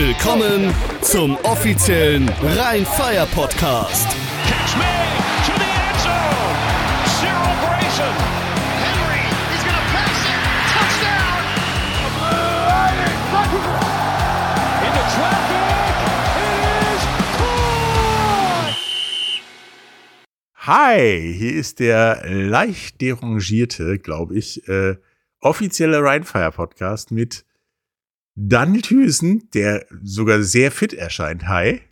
Willkommen zum offiziellen Rhein-Fire Podcast. Catch me to the end zone. Cyril Grayson. Henry, he's gonna pass it. Touchdown. Into traffic. It is caught. Hi, hier ist der leicht derangierte, glaube ich, äh, offizielle Rheinfire Podcast mit Daniel Thüsen, der sogar sehr fit erscheint. Hi.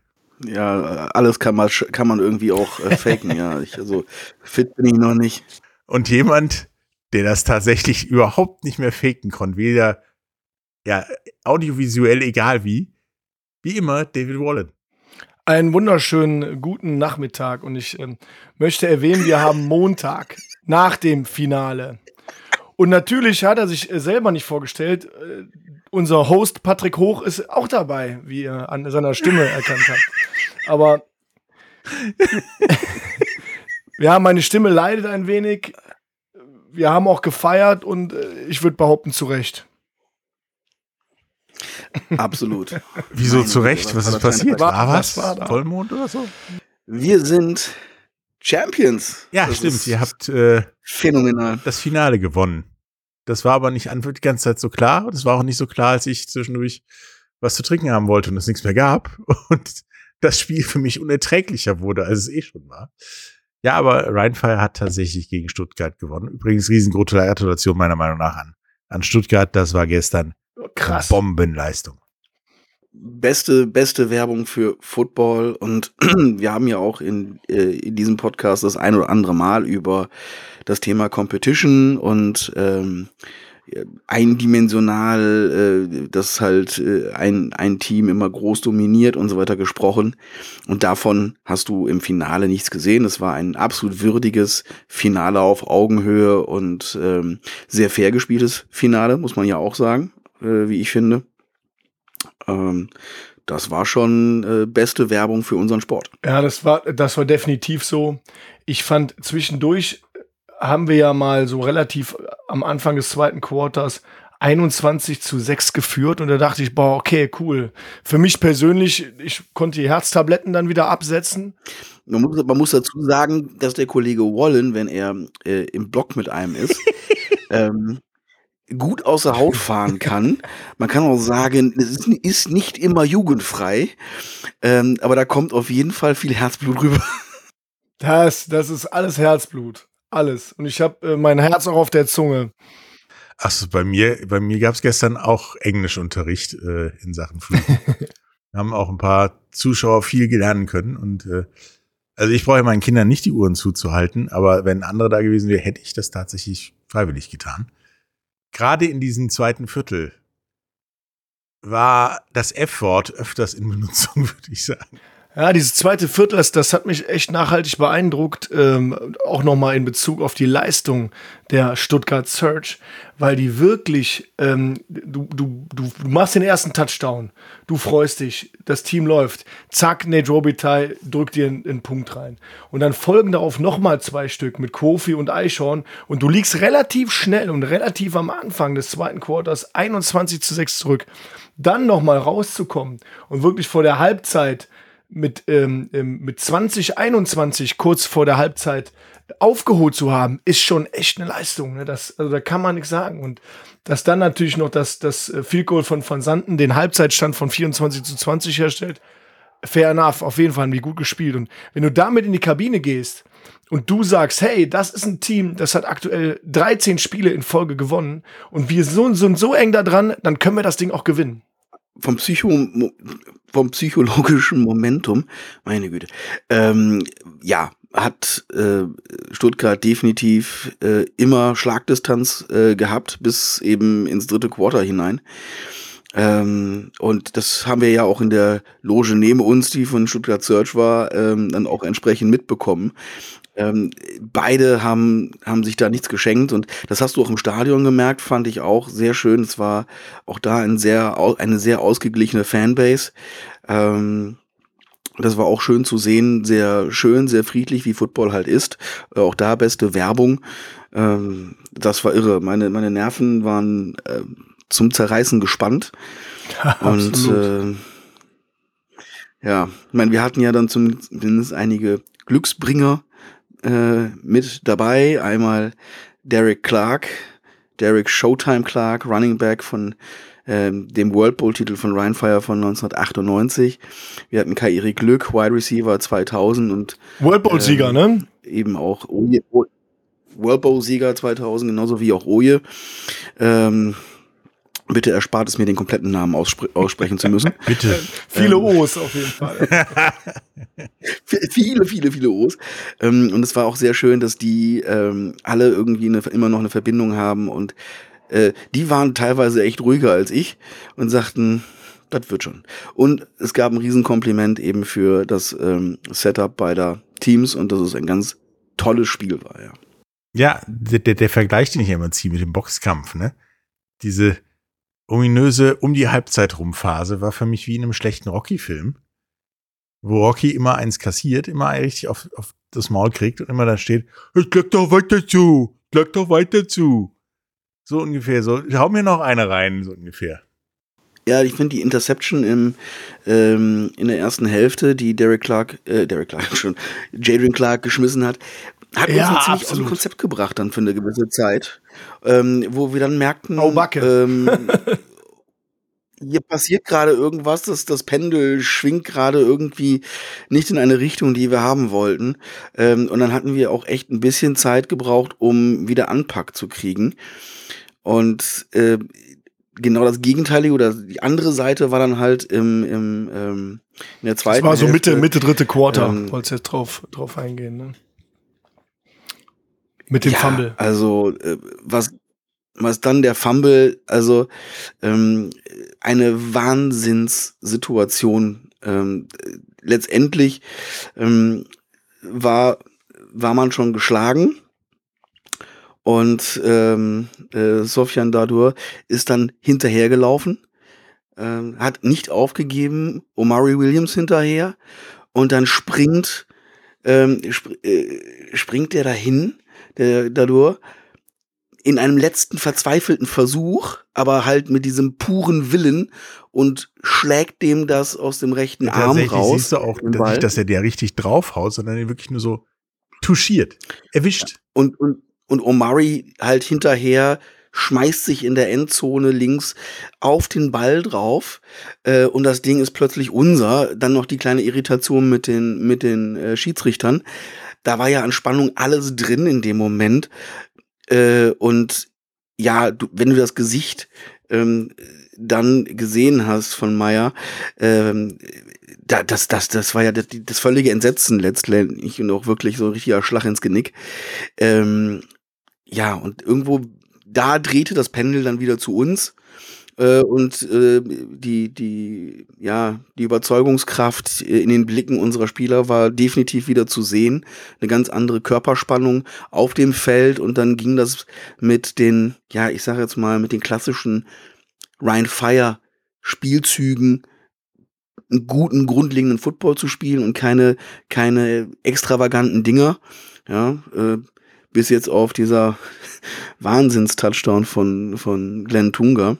Ja, alles kann man, kann man irgendwie auch äh, faken, ja. Ich, also fit bin ich noch nicht. Und jemand, der das tatsächlich überhaupt nicht mehr faken konnte, weder ja, audiovisuell, egal wie, wie immer, David Wallen. Einen wunderschönen guten Nachmittag und ich ähm, möchte erwähnen, wir haben Montag nach dem Finale. Und natürlich hat er sich äh, selber nicht vorgestellt. Unser Host Patrick Hoch ist auch dabei, wie ihr an seiner Stimme erkannt habt. Aber ja, meine Stimme leidet ein wenig. Wir haben auch gefeiert und äh, ich würde behaupten, zu Recht. Absolut. Wieso zu Recht? Was ist passiert? War- War was? war da? Vollmond oder so? Wir sind Champions. Ja, Das stimmt. Ihr habt äh, phänomenal. das Finale gewonnen. Das war aber nicht die ganze Zeit so klar. Und es war auch nicht so klar, als ich zwischendurch was zu trinken haben wollte und es nichts mehr gab. Und das Spiel für mich unerträglicher wurde, als es eh schon war. Ja, aber Rheinfire hat tatsächlich gegen Stuttgart gewonnen. Übrigens riesengroße Gratulation meiner Meinung nach an, an Stuttgart. Das war gestern Krass. Bombenleistung. Beste, beste Werbung für Football und wir haben ja auch in, äh, in diesem Podcast das ein oder andere Mal über das Thema Competition und ähm, ja, eindimensional, äh, dass halt äh, ein, ein Team immer groß dominiert und so weiter gesprochen. Und davon hast du im Finale nichts gesehen. Es war ein absolut würdiges Finale auf Augenhöhe und ähm, sehr fair gespieltes Finale, muss man ja auch sagen, äh, wie ich finde. Ähm, das war schon äh, beste Werbung für unseren Sport. Ja, das war, das war definitiv so. Ich fand zwischendurch haben wir ja mal so relativ am Anfang des zweiten Quarters 21 zu 6 geführt und da dachte ich, boah, okay, cool. Für mich persönlich, ich konnte die Herztabletten dann wieder absetzen. Man muss, man muss dazu sagen, dass der Kollege Wallen, wenn er äh, im Block mit einem ist, ähm, gut außer Haut fahren kann. Man kann auch sagen, es ist, nicht immer jugendfrei, ähm, aber da kommt auf jeden Fall viel Herzblut rüber. Das, das ist alles Herzblut. Alles. Und ich habe äh, mein Herz auch auf der Zunge. Achso, bei mir, bei mir gab es gestern auch Englischunterricht äh, in Sachen Flug. Wir haben auch ein paar Zuschauer viel lernen können und äh, also ich brauche meinen Kindern nicht die Uhren zuzuhalten, aber wenn andere da gewesen wäre, hätte ich das tatsächlich freiwillig getan. Gerade in diesem zweiten Viertel war das F-Wort öfters in Benutzung, würde ich sagen. Ja, dieses zweite Viertel, das, das hat mich echt nachhaltig beeindruckt, ähm, auch nochmal in Bezug auf die Leistung der Stuttgart Search, weil die wirklich, ähm, du, du, du, machst den ersten Touchdown, du freust dich, das Team läuft, zack, Nate Robitaille drückt dir einen, einen Punkt rein. Und dann folgen darauf nochmal zwei Stück mit Kofi und Eichhorn und du liegst relativ schnell und relativ am Anfang des zweiten Quarters 21 zu 6 zurück. Dann nochmal rauszukommen und wirklich vor der Halbzeit mit, ähm, ähm, mit 2021 kurz vor der Halbzeit aufgeholt zu haben, ist schon echt eine Leistung. Ne? Das, also da kann man nichts sagen. Und dass dann natürlich noch das, das äh, Field Goal von Van Santen den Halbzeitstand von 24 zu 20 herstellt, fair enough, auf jeden Fall haben die gut gespielt. Und wenn du damit in die Kabine gehst und du sagst, hey, das ist ein Team, das hat aktuell 13 Spiele in Folge gewonnen und wir so, sind so eng da dran, dann können wir das Ding auch gewinnen. Vom, Psycho, vom psychologischen Momentum, meine Güte, ähm, ja, hat äh, Stuttgart definitiv äh, immer Schlagdistanz äh, gehabt, bis eben ins dritte Quarter hinein. Ähm, und das haben wir ja auch in der Loge neben uns, die von Stuttgart Search war, ähm, dann auch entsprechend mitbekommen. Ähm, beide haben, haben sich da nichts geschenkt und das hast du auch im Stadion gemerkt, fand ich auch sehr schön. Es war auch da ein sehr, eine sehr ausgeglichene Fanbase. Ähm, das war auch schön zu sehen, sehr schön, sehr friedlich, wie Football halt ist. Äh, auch da beste Werbung. Ähm, das war irre. Meine, meine Nerven waren äh, zum Zerreißen gespannt. Und äh, ja, ich meine, wir hatten ja dann zumindest einige Glücksbringer äh, mit dabei. Einmal Derek Clark, Derek Showtime Clark, Running Back von ähm, dem World Bowl Titel von Ryan Fire von 1998. Wir hatten Kairi Glück, Wide Receiver 2000 und World Bowl Sieger, ähm, ne? eben auch Oje, World Bowl Sieger 2000, genauso wie auch Oje. Ähm, bitte erspart es mir, den kompletten Namen ausspr aussprechen zu müssen. Bitte. Viele ähm, O's auf jeden Fall. viele, viele, viele O's. Ähm, und es war auch sehr schön, dass die ähm, alle irgendwie eine, immer noch eine Verbindung haben und äh, die waren teilweise echt ruhiger als ich und sagten, das wird schon. Und es gab ein Riesenkompliment eben für das ähm, Setup beider Teams und dass es ein ganz tolles Spiel war, ja. Ja, der, der, der Vergleich, den ich immer ziehe mit dem Boxkampf, ne? Diese ominöse um die Halbzeit rum Phase war für mich wie in einem schlechten Rocky-Film, wo Rocky immer eins kassiert, immer richtig auf, auf das Maul kriegt und immer da steht, ich leg doch weiter zu, leg doch weiter zu. So ungefähr, so, hau mir noch eine rein, so ungefähr. Ja, ich finde die Interception im, ähm, in der ersten Hälfte, die Derek Clark, äh, Derek Clark schon, Jadrian Clark geschmissen hat, hat Ja, uns ziemlich aus dem absolut. Konzept gebracht dann für eine gewisse Zeit, ähm, wo wir dann merkten, Oh, Backe. ähm, hier passiert gerade irgendwas, das, das Pendel schwingt gerade irgendwie nicht in eine Richtung, die wir haben wollten. Ähm, und dann hatten wir auch echt ein bisschen Zeit gebraucht, um wieder Anpack zu kriegen. Und äh, genau das Gegenteilige oder die andere Seite war dann halt im, im, ähm, in der Das zweiten war so Mitte. Mitte dritte Quarter. Ähm, Wolltest jetzt drauf, drauf eingehen, ne? Mit dem ja, Fumble. Also äh, was was dann der Fumble, also ähm, eine Wahnsinnssituation. Ähm, letztendlich ähm, war war man schon geschlagen und ähm, äh, Sofian Dadur ist dann hinterhergelaufen, ähm, hat nicht aufgegeben, Omari Williams hinterher und dann springt ähm, sp äh, springt der dahin, der Dadur, in einem letzten verzweifelten Versuch, aber halt mit diesem puren Willen und schlägt dem das aus dem rechten Arm Tatsächlich raus. siehst du auch nicht, dass er der richtig draufhaut, sondern ihn wirklich nur so touchiert, erwischt. und, und, und Omari halt hinterher schmeißt sich in der Endzone links auf den Ball drauf äh, und das Ding ist plötzlich unser. Dann noch die kleine Irritation mit den, mit den äh, Schiedsrichtern. Da war ja an Spannung alles drin in dem Moment. Äh, und ja, du, wenn du das Gesicht ähm, dann gesehen hast von Meyer, ähm, da, das, das, das war ja das, das völlige Entsetzen letztendlich und auch wirklich so ein richtiger Schlag ins Genick. Ähm, ja, und irgendwo da drehte das Pendel dann wieder zu uns. Äh, und äh, die, die, ja, die Überzeugungskraft in den Blicken unserer Spieler war definitiv wieder zu sehen. Eine ganz andere Körperspannung auf dem Feld und dann ging das mit den, ja, ich sage jetzt mal, mit den klassischen Ryan Fire Spielzügen einen guten, grundlegenden Football zu spielen und keine, keine extravaganten Dinger. Ja, äh, bis jetzt auf dieser Wahnsinns-Touchdown von, von Glenn Tunga,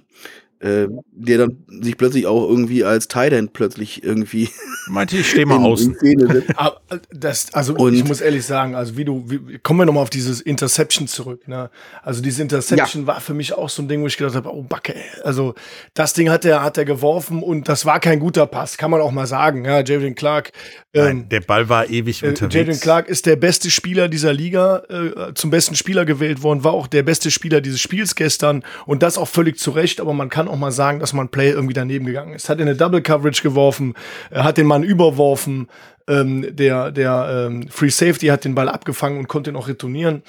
äh, der dann sich plötzlich auch irgendwie als Tight End plötzlich irgendwie Meinte ich, steh mal in, außen. äh, das, also Und- ich muss ehrlich sagen, also wie du, wie, kommen wir nochmal auf dieses Interception zurück. Ne? Also diese Interception war für mich auch so ein Ding, wo ich gedacht habe, oh Backe, ey. also das Ding hat er, hat er geworfen und das war kein guter Pass, kann man auch mal sagen. Ja, Jaden Clark, ähm, Nein, der Ball war ewig äh, unterwegs. Jaden Clark ist der beste Spieler dieser Liga, äh, zum besten Spieler gewählt worden, war auch der beste Spieler dieses Spiels gestern und das auch völlig zu Recht, aber man kann auch mal sagen, dass man Play irgendwie daneben gegangen ist. Hat in eine Double Coverage geworfen, er hat den Mann überworfen, ähm, der, der ähm, Free Safety hat den Ball abgefangen und konnte ihn auch retournieren.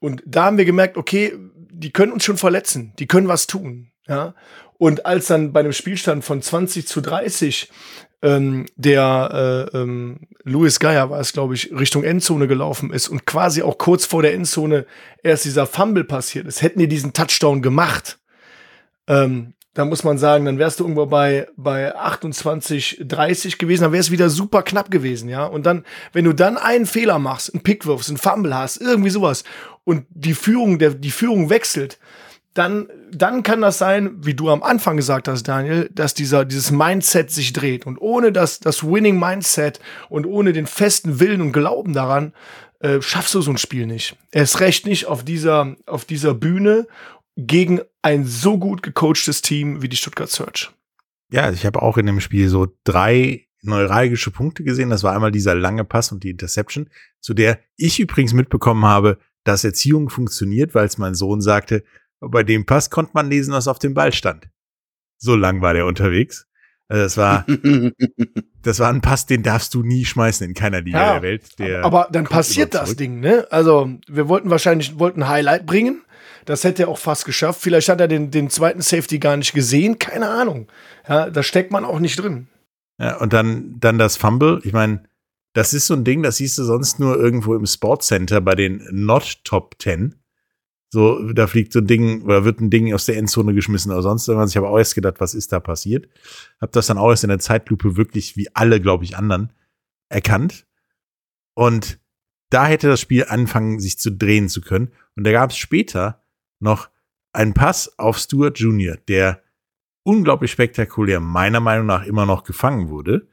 Und da haben wir gemerkt, okay, die können uns schon verletzen, die können was tun. Ja? Und als dann bei einem Spielstand von 20 zu 30 ähm, der äh, ähm, Louis Geier war es, glaube ich, Richtung Endzone gelaufen ist und quasi auch kurz vor der Endzone erst dieser Fumble passiert ist, hätten die diesen Touchdown gemacht, ähm, da muss man sagen, dann wärst du irgendwo bei, bei 28, 30 gewesen, dann wäre es wieder super knapp gewesen, ja. Und dann, wenn du dann einen Fehler machst, einen Pick wirfst, einen Fumble hast, irgendwie sowas, und die Führung, der, die Führung wechselt, dann, dann kann das sein, wie du am Anfang gesagt hast, Daniel, dass dieser, dieses Mindset sich dreht. Und ohne das, das Winning Mindset und ohne den festen Willen und Glauben daran, äh, schaffst du so ein Spiel nicht. Erst recht nicht auf dieser, auf dieser Bühne gegen ein so gut gecoachtes Team wie die Stuttgart Search. Ja, ich habe auch in dem Spiel so drei neuralgische Punkte gesehen. Das war einmal dieser lange Pass und die Interception, zu der ich übrigens mitbekommen habe, dass Erziehung funktioniert, weil es mein Sohn sagte, bei dem Pass konnte man lesen, was auf dem Ball stand. So lang war der unterwegs. Also das war, das war ein Pass, den darfst du nie schmeißen in keiner Liga Ja, der Welt. Der Aber dann passiert das. Ding, ne? Also, wir wollten wahrscheinlich wollten ein Highlight bringen. Das hätte er auch fast geschafft. Vielleicht hat er den, den zweiten Safety gar nicht gesehen. Keine Ahnung. Ja, da steckt man auch nicht drin. Ja, und dann, dann das Fumble. Ich meine, das ist so ein Ding, das siehst du sonst nur irgendwo im Sportcenter bei den Not Top 10. So, da fliegt so ein Ding oder wird ein Ding aus der Endzone geschmissen oder sonst irgendwas. Ich habe auch erst gedacht, was ist da passiert? Hab das dann auch erst in der Zeitlupe wirklich wie alle, glaube ich, anderen erkannt. Und da hätte das Spiel anfangen, sich zu drehen zu können. Und da gab es später noch einen Pass auf Stuart Jr., der unglaublich spektakulär meiner Meinung nach immer noch gefangen wurde,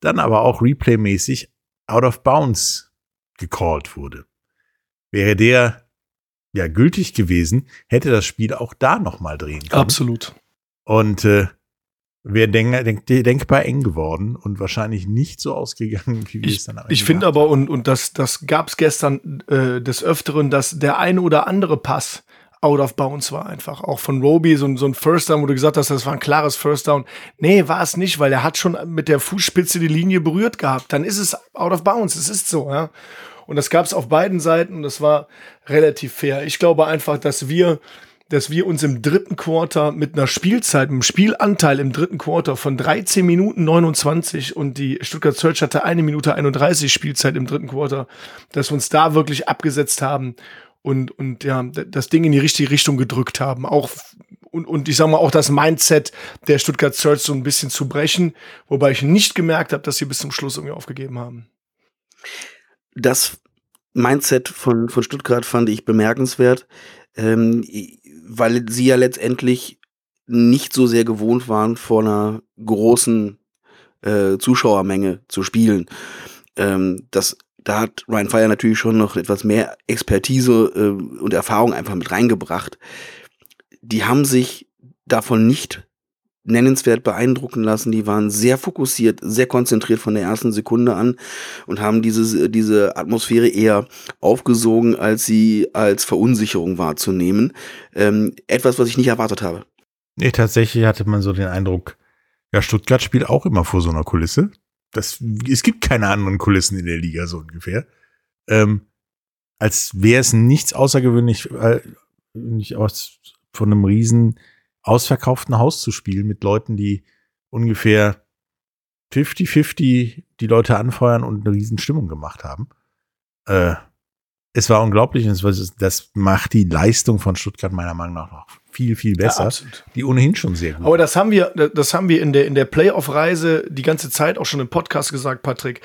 dann aber auch replaymäßig out of bounds gecallt wurde. Wäre der ja gültig gewesen, hätte das Spiel auch da noch mal drehen können. Absolut. Und äh, wäre denk, denk, denkbar eng geworden und wahrscheinlich nicht so ausgegangen, wie wir es Ich, dann am ich Ende finde gemacht aber, und, und das, das gab es gestern äh, des Öfteren, dass der eine oder andere Pass out of bounds war einfach. Auch von Roby, so, ein- so ein First Down, wo du gesagt hast, das war ein klares First Down. Nee, war es nicht, weil er hat schon mit der Fußspitze die Linie berührt gehabt. Dann ist es out of bounds. Es ist so, ja. Und das gab es auf beiden Seiten und das war relativ fair. Ich glaube einfach, dass wir, dass wir uns im dritten Quarter mit einer Spielzeit, einem Spielanteil im dritten Quarter von 13 Minuten 29 und die Stuttgart Search hatte eine Minute 31 Spielzeit im dritten Quarter, dass wir uns da wirklich abgesetzt haben und, und ja, das Ding in die richtige Richtung gedrückt haben. Auch und, und ich sag mal auch das Mindset der Stuttgart Search so ein bisschen zu brechen, wobei ich nicht gemerkt habe, dass sie bis zum Schluss irgendwie aufgegeben haben. das Mindset von, von Stuttgart fand ich bemerkenswert, ähm, weil sie ja letztendlich nicht so sehr gewohnt waren, vor einer großen äh, Zuschauermenge zu spielen. Ähm, das, da hat Ryan Fire natürlich schon noch etwas mehr Expertise äh, und Erfahrung einfach mit reingebracht. Die haben sich davon nicht nennenswert beeindrucken lassen. Die waren sehr fokussiert, sehr konzentriert von der ersten Sekunde an und haben diese, diese Atmosphäre eher aufgesogen, als sie als Verunsicherung wahrzunehmen. Ähm, etwas, was ich nicht erwartet habe. Nee, tatsächlich hatte man so den Eindruck, ja, Stuttgart spielt auch immer vor so einer Kulisse. Das, es gibt keine anderen Kulissen in der Liga, so ungefähr. Ähm, als wäre es nichts außergewöhnlich, äh, nicht aus, von einem riesen ausverkauften Haus zu spielen mit Leuten, die ungefähr 50-50 die Leute anfeuern und eine riesen Stimmung gemacht haben. Äh, es war unglaublich und das macht die Leistung von Stuttgart meiner Meinung nach noch viel, viel besser. absolut. die ohnehin schon sehr gut. Aber das haben wir, das haben wir in der, in der Playoff-Reise die ganze Zeit auch schon im Podcast gesagt, Patrick.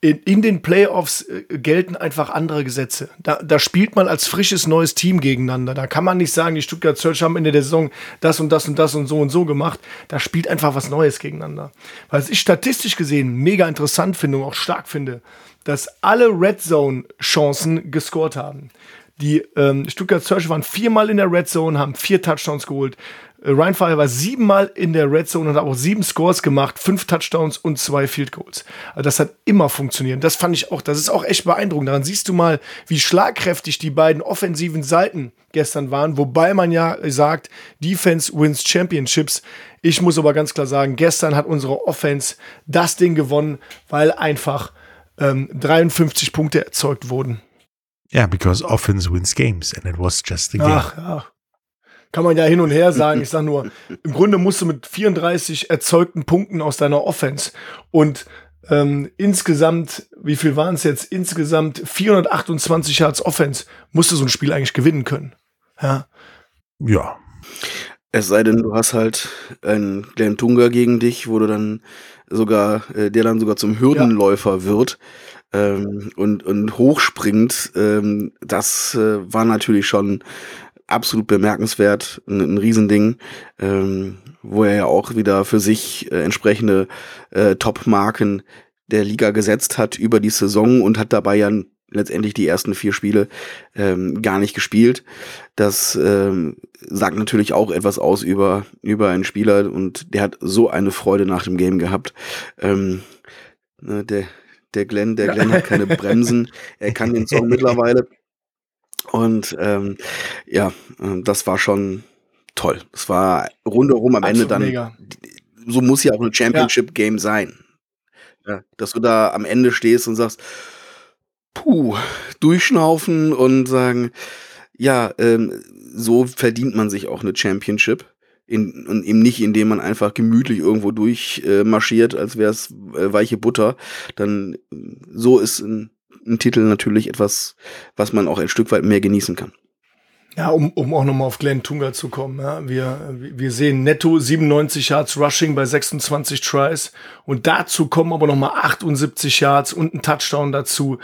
In, in den Playoffs äh, gelten einfach andere Gesetze. Da, da spielt man als frisches neues Team gegeneinander. Da kann man nicht sagen, die Stuttgart Search haben Ende der Saison das und das und das und so und so gemacht. Da spielt einfach was Neues gegeneinander. Was ich statistisch gesehen mega interessant finde und auch stark finde, dass alle Red Zone-Chancen gescored haben. Die ähm, Stuttgart Search waren viermal in der Red Zone, haben vier Touchdowns geholt. Äh, Ryan Fire war siebenmal in der Red Zone und hat auch sieben Scores gemacht, fünf Touchdowns und zwei Field Goals. Also das hat immer funktioniert. Das fand ich auch, das ist auch echt beeindruckend. Daran siehst du mal, wie schlagkräftig die beiden offensiven Seiten gestern waren, wobei man ja sagt, Defense wins Championships. Ich muss aber ganz klar sagen, gestern hat unsere Offense das Ding gewonnen, weil einfach ähm, 53 Punkte erzeugt wurden. Ja, because offense wins games and it was just a game. Ach, ja. Kann man ja hin und her sagen. Ich sag nur, im Grunde musst du mit 34 erzeugten Punkten aus deiner Offense und ähm, insgesamt, wie viel waren es jetzt? Insgesamt 428 Yards Offense, musst du so ein Spiel eigentlich gewinnen können. Ja. Ja. Es sei denn, du hast halt einen Glenn Tunga gegen dich, wo du dann sogar, äh, der dann sogar zum Hürdenläufer wird ähm, und, und hochspringt. Ähm, das äh, war natürlich schon absolut bemerkenswert, ein, ein Riesending, ähm, wo er ja auch wieder für sich äh, entsprechende äh, Top-Marken der Liga gesetzt hat über die Saison und hat dabei ja letztendlich die ersten vier Spiele ähm, gar nicht gespielt. Das ähm, sagt natürlich auch etwas aus über, über einen Spieler und der hat so eine Freude nach dem Game gehabt. Ähm, ne, der, der Glenn, der Glenn hat keine Bremsen. Er kann den Song mittlerweile. Und ähm, ja, äh, das war schon toll. Das war rundherum am Ende dann. Mega. So muss ja auch ein Championship-Game ja. sein. Ja, dass du da am Ende stehst und sagst, puh, durchschnaufen und sagen, ja, ähm, so verdient man sich auch eine Championship. In, und eben nicht, indem man einfach gemütlich irgendwo durchmarschiert, äh, als wäre es äh, weiche Butter. Dann so ist ein, ein Titel natürlich etwas, was man auch ein Stück weit mehr genießen kann. Ja, um, um auch nochmal auf Glenn Tunga zu kommen. Ja. Wir, wir sehen netto 97 Yards Rushing bei 26 Tries und dazu kommen aber nochmal 78 Yards und ein Touchdown dazu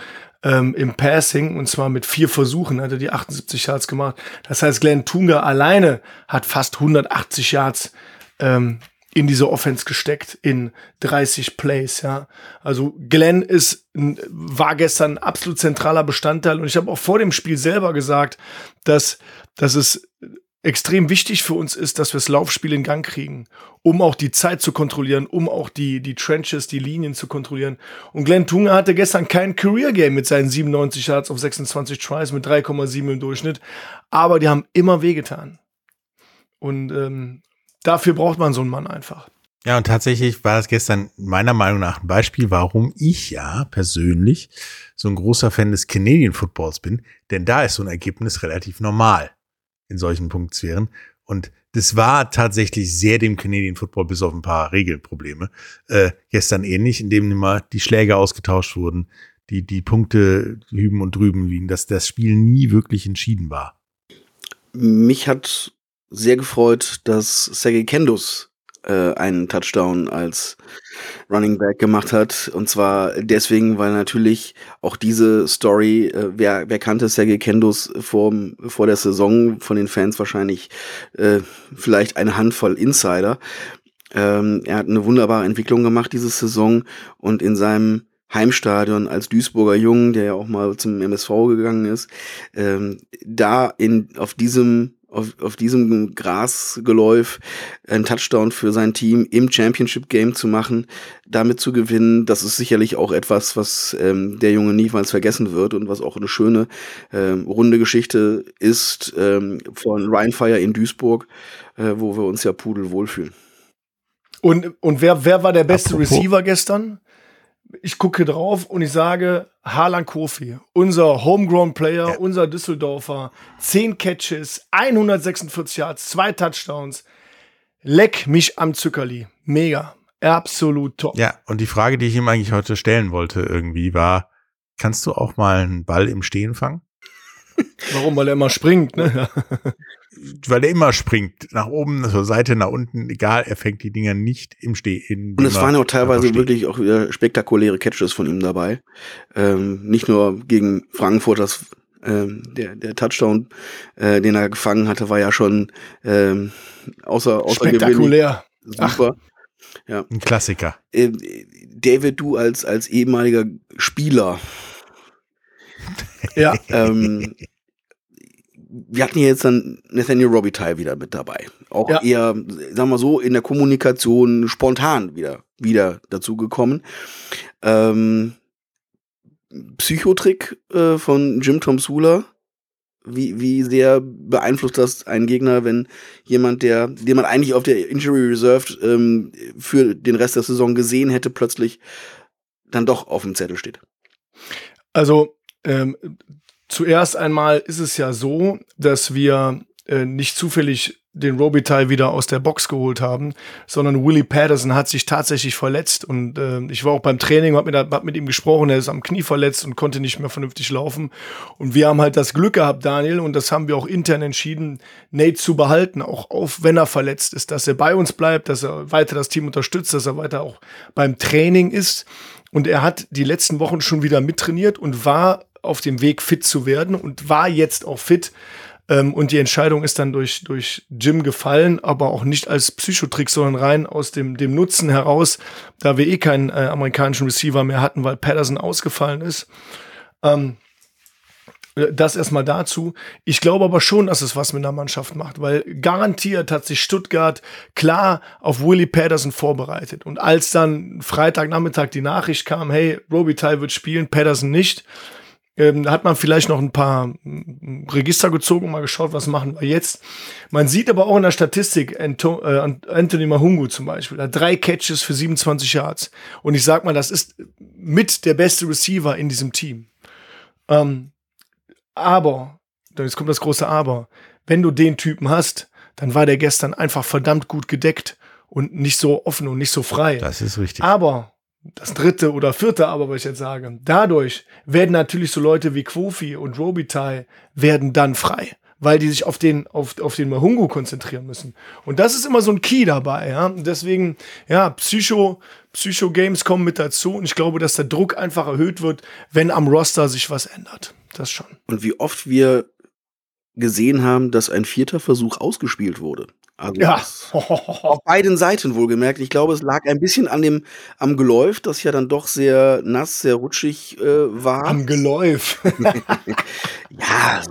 ähm, im Passing und zwar mit vier Versuchen hat er die 78 Yards gemacht. Das heißt, Glenn Tunga alleine hat fast 180 Yards ähm, in diese Offense gesteckt in 30 Plays, ja. Also Glenn ist war gestern ein absolut zentraler Bestandteil und ich habe auch vor dem Spiel selber gesagt, dass dass es extrem wichtig für uns ist, dass wir das Laufspiel in Gang kriegen, um auch die Zeit zu kontrollieren, um auch die, die Trenches, die Linien zu kontrollieren. Und Glenn Tunga hatte gestern kein Career Game mit seinen 97 Yards auf 26 Tries mit 3,7 im Durchschnitt, aber die haben immer wehgetan. Und ähm, dafür braucht man so einen Mann einfach. Ja, und tatsächlich war das gestern meiner Meinung nach ein Beispiel, warum ich ja persönlich so ein großer Fan des Canadian Footballs bin, denn da ist so ein Ergebnis relativ normal in solchen Punktsphären. Und das war tatsächlich sehr dem Canadian Football bis auf ein paar Regelprobleme äh, gestern ähnlich, indem immer die Schläge ausgetauscht wurden, die, die Punkte hüben und drüben liegen, dass das Spiel nie wirklich entschieden war. Mich hat sehr gefreut, dass Sergei Kendus äh, einen Touchdown als Running Back gemacht hat. Und zwar deswegen, weil natürlich auch diese Story, äh, wer, wer kannte Sergei Kendos vor, vor der Saison von den Fans wahrscheinlich äh, vielleicht eine Handvoll Insider. Ähm, er hat eine wunderbare Entwicklung gemacht diese Saison und in seinem Heimstadion als Duisburger Jungen, der ja auch mal zum MSV gegangen ist, ähm, da in, auf diesem auf, auf diesem Grasgeläuf einen Touchdown für sein Team im Championship Game zu machen, damit zu gewinnen, das ist sicherlich auch etwas, was ähm, der Junge niemals vergessen wird und was auch eine schöne ähm, runde Geschichte ist ähm, von Ryan Fire in Duisburg, äh, wo wir uns ja pudel wohlfühlen. Und, und wer, wer war der beste Apropos. Receiver gestern? Ich gucke drauf und ich sage, Harlan Kofi, unser Homegrown Player, ja. unser Düsseldorfer, 10 Catches, 146 Yards, zwei Touchdowns. Leck mich am Zuckerli. Mega. Absolut top. Ja, und die Frage, die ich ihm eigentlich heute stellen wollte, irgendwie war, kannst du auch mal einen Ball im Stehen fangen? Warum? Weil er immer springt, ne? weil er immer springt. Nach oben, zur Seite, nach unten, egal, er fängt die Dinger nicht im Stehen. Und es waren auch teilweise wirklich auch wieder spektakuläre Catches von ihm dabei. Ähm, nicht nur gegen Frankfurt, das ähm, der, der Touchdown, äh, den er gefangen hatte, war ja schon ähm, außer, außer spektakulär. Super. Ach. Ja. Ein Klassiker. Äh, David, du als, als ehemaliger Spieler. ja. Ähm, wir hatten hier jetzt dann Nathaniel Robitaille wieder mit dabei. Auch ja. eher, sagen wir mal so, in der Kommunikation spontan wieder, wieder dazu gekommen. Ähm, Psychotrick äh, von Jim Tom Sula. Wie, wie sehr beeinflusst das einen Gegner, wenn jemand, der, den man eigentlich auf der Injury Reserved ähm, für den Rest der Saison gesehen hätte, plötzlich dann doch auf dem Zettel steht? Also, ähm, Zuerst einmal ist es ja so, dass wir äh, nicht zufällig den Robitaille wieder aus der Box geholt haben, sondern Willie Patterson hat sich tatsächlich verletzt und äh, ich war auch beim Training, hab mit, hab mit ihm gesprochen, er ist am Knie verletzt und konnte nicht mehr vernünftig laufen. Und wir haben halt das Glück gehabt, Daniel, und das haben wir auch intern entschieden, Nate zu behalten, auch auf, wenn er verletzt ist, dass er bei uns bleibt, dass er weiter das Team unterstützt, dass er weiter auch beim Training ist. Und er hat die letzten Wochen schon wieder mittrainiert und war auf dem Weg fit zu werden und war jetzt auch fit. Ähm, und die Entscheidung ist dann durch, durch Jim gefallen, aber auch nicht als Psychotrick, sondern rein aus dem, dem Nutzen heraus, da wir eh keinen äh, amerikanischen Receiver mehr hatten, weil Patterson ausgefallen ist. Ähm, das erstmal dazu. Ich glaube aber schon, dass es was mit einer Mannschaft macht, weil garantiert hat sich Stuttgart klar auf Willie Patterson vorbereitet. Und als dann Freitagnachmittag die Nachricht kam, hey, Robitaille wird spielen, Patterson nicht, ähm, da hat man vielleicht noch ein paar mm, Register gezogen und mal geschaut, was machen wir jetzt. Man sieht aber auch in der Statistik, Anto äh, Anthony Mahungu zum Beispiel, hat drei Catches für 27 Yards. Und ich sag mal, das ist mit der beste Receiver in diesem Team. Ähm, aber, jetzt kommt das große Aber, wenn du den Typen hast, dann war der gestern einfach verdammt gut gedeckt und nicht so offen und nicht so frei. Das ist richtig. Aber das dritte oder vierte Aber, was ich jetzt sage, dadurch werden natürlich so Leute wie Quofi und Robitaille werden dann frei, weil die sich auf den, auf, auf den Mahungu konzentrieren müssen. Und das ist immer so ein Key dabei, ja. Deswegen, ja, Psycho, Psycho-Games kommen mit dazu und ich glaube, dass der Druck einfach erhöht wird, wenn am Roster sich was ändert. Das schon. Und wie oft wir gesehen haben, dass ein vierter Versuch ausgespielt wurde. Also Ja. auf beiden Seiten wohlgemerkt. Ich glaube, es lag ein bisschen an dem am Geläuf, das ja dann doch sehr nass, sehr rutschig äh, war. Am Geläuf. ja,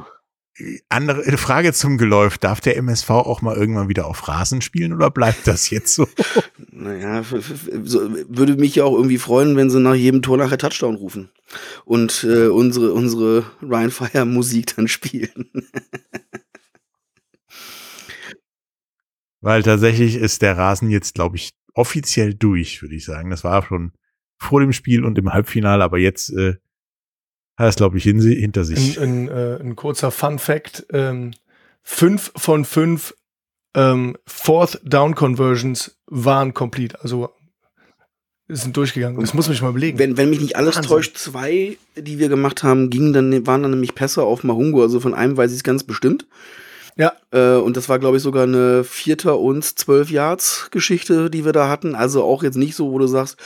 Andere eine Frage zum Geläuf. Darf der MSV auch mal irgendwann wieder auf Rasen spielen oder bleibt das jetzt so? naja, würde mich ja auch irgendwie freuen, wenn sie nach jedem Tor nachher Touchdown rufen und äh, unsere unsere Ryan Fire Musik dann spielen. Weil tatsächlich ist der Rasen jetzt, glaube ich, offiziell durch, würde ich sagen. Das war schon vor dem Spiel und im Halbfinale, aber jetzt äh, hat es, glaube ich, hin, hinter sich. Ein, ein, äh, ein kurzer Fun Fact. Ähm, fünf von fünf ähm, Fourth Down Conversions waren complete. Also sind durchgegangen. Das muss man sich mal überlegen. Wenn, wenn mich nicht alles Wahnsinn. täuscht, zwei, die wir gemacht haben, gingen dann, waren dann nämlich Pässe auf Mahungu. Also von einem weiß ich es ganz bestimmt. Ja, Äh, und das war, glaube ich, sogar eine Vierter und zwölf Yards Geschichte, die wir da hatten. Also auch jetzt nicht so, wo du sagst,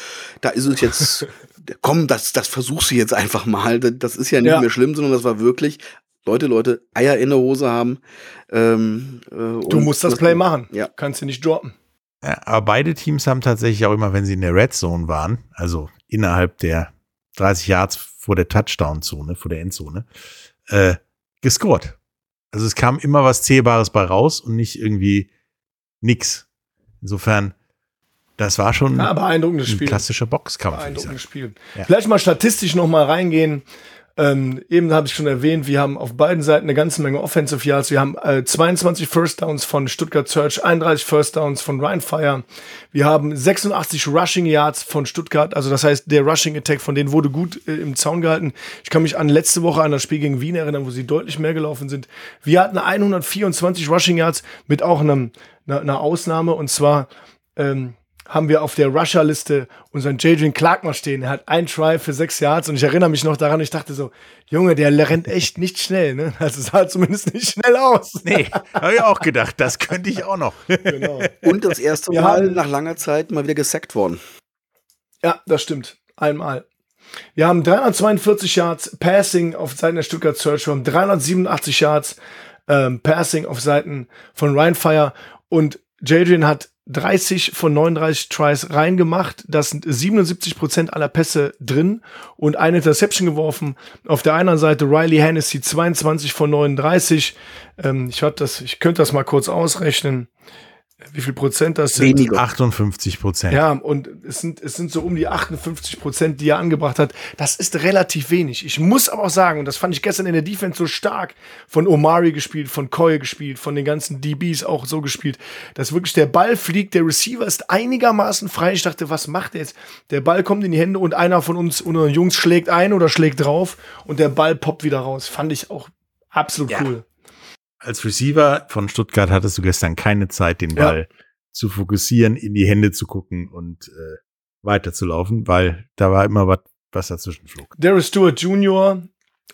da ist es jetzt, komm, das, das versuchst du jetzt einfach mal. Das, ist ja nicht Ja. mehr schlimm, sondern das war wirklich, Leute, Leute, Eier in der Hose haben. Ähm, äh, du musst das Play machen. Ja. Kannst du nicht droppen. Ja, aber beide Teams haben tatsächlich auch immer, wenn sie in der Red Zone waren, also innerhalb der 30 Yards vor der Touchdown-Zone, vor der Endzone, äh, gescored. Also es kam immer was Zählbares bei raus und nicht irgendwie nix. Insofern, das war schon Ja, beeindruckendes ein Spiel. klassischer Boxkampf. Beeindruckendes. Spiel. Ja. Vielleicht mal statistisch noch mal reingehen. Ähm, eben habe ich schon erwähnt, wir haben auf beiden Seiten eine ganze Menge Offensive Yards. Wir haben äh, 22 First Downs von Stuttgart Search, 31 First Downs von Ryan Fire. Wir haben 86 Rushing Yards von Stuttgart. Also das heißt, der Rushing Attack von denen wurde gut äh, im Zaun gehalten. Ich kann mich an letzte Woche an das Spiel gegen Wien erinnern, wo sie deutlich mehr gelaufen sind. Wir hatten 124 Rushing Yards mit auch einem, einer, einer Ausnahme und zwar ähm, haben wir auf der Rusher-Liste unseren Jadrian Clark mal stehen. Er hat einen Try für sechs Yards und ich erinnere mich noch daran, ich dachte so, Junge, der rennt echt nicht schnell, ne? Also es sah zumindest nicht schnell aus. Nee, habe ich auch gedacht, das könnte ich auch noch. Genau. Und das erste Wir Mal nach langer Zeit mal wieder gesackt worden. Ja, das stimmt. Einmal. Wir haben 342 Yards Passing auf Seiten der Stuttgart Search. Wir haben 387 Yards ähm, Passing auf Seiten von Ryan Fire. Und Jadrian hat 30 von 39 Tries reingemacht. Das sind 77 Prozent aller Pässe drin und eine Interception geworfen. Auf der anderen Seite Riley Hennessy 22 von 39. Ähm, ich, hab das, ich könnte das mal kurz ausrechnen, wie viel Prozent das sind. Weniger. 58 Prozent. Ja, und es sind, es sind so um die 58 Prozent, die er angebracht hat. Das ist relativ wenig. Ich muss aber auch sagen, und das fand ich gestern in der Defense so stark, von Omari gespielt, von Coy gespielt, von den ganzen DBs auch so gespielt, dass wirklich der Ball fliegt, der Receiver ist einigermaßen frei. Ich dachte, was macht er jetzt? Der Ball kommt in die Hände und einer von uns, unseren Jungs schlägt ein oder schlägt drauf und der Ball poppt wieder raus. Fand ich auch absolut Ja. cool. Als Receiver von Stuttgart hattest du gestern keine Zeit, den Ja. Ball zu fokussieren, in die Hände zu gucken und äh, weiterzulaufen, weil da war immer was, was dazwischen flog. Darius Stewart Jr.,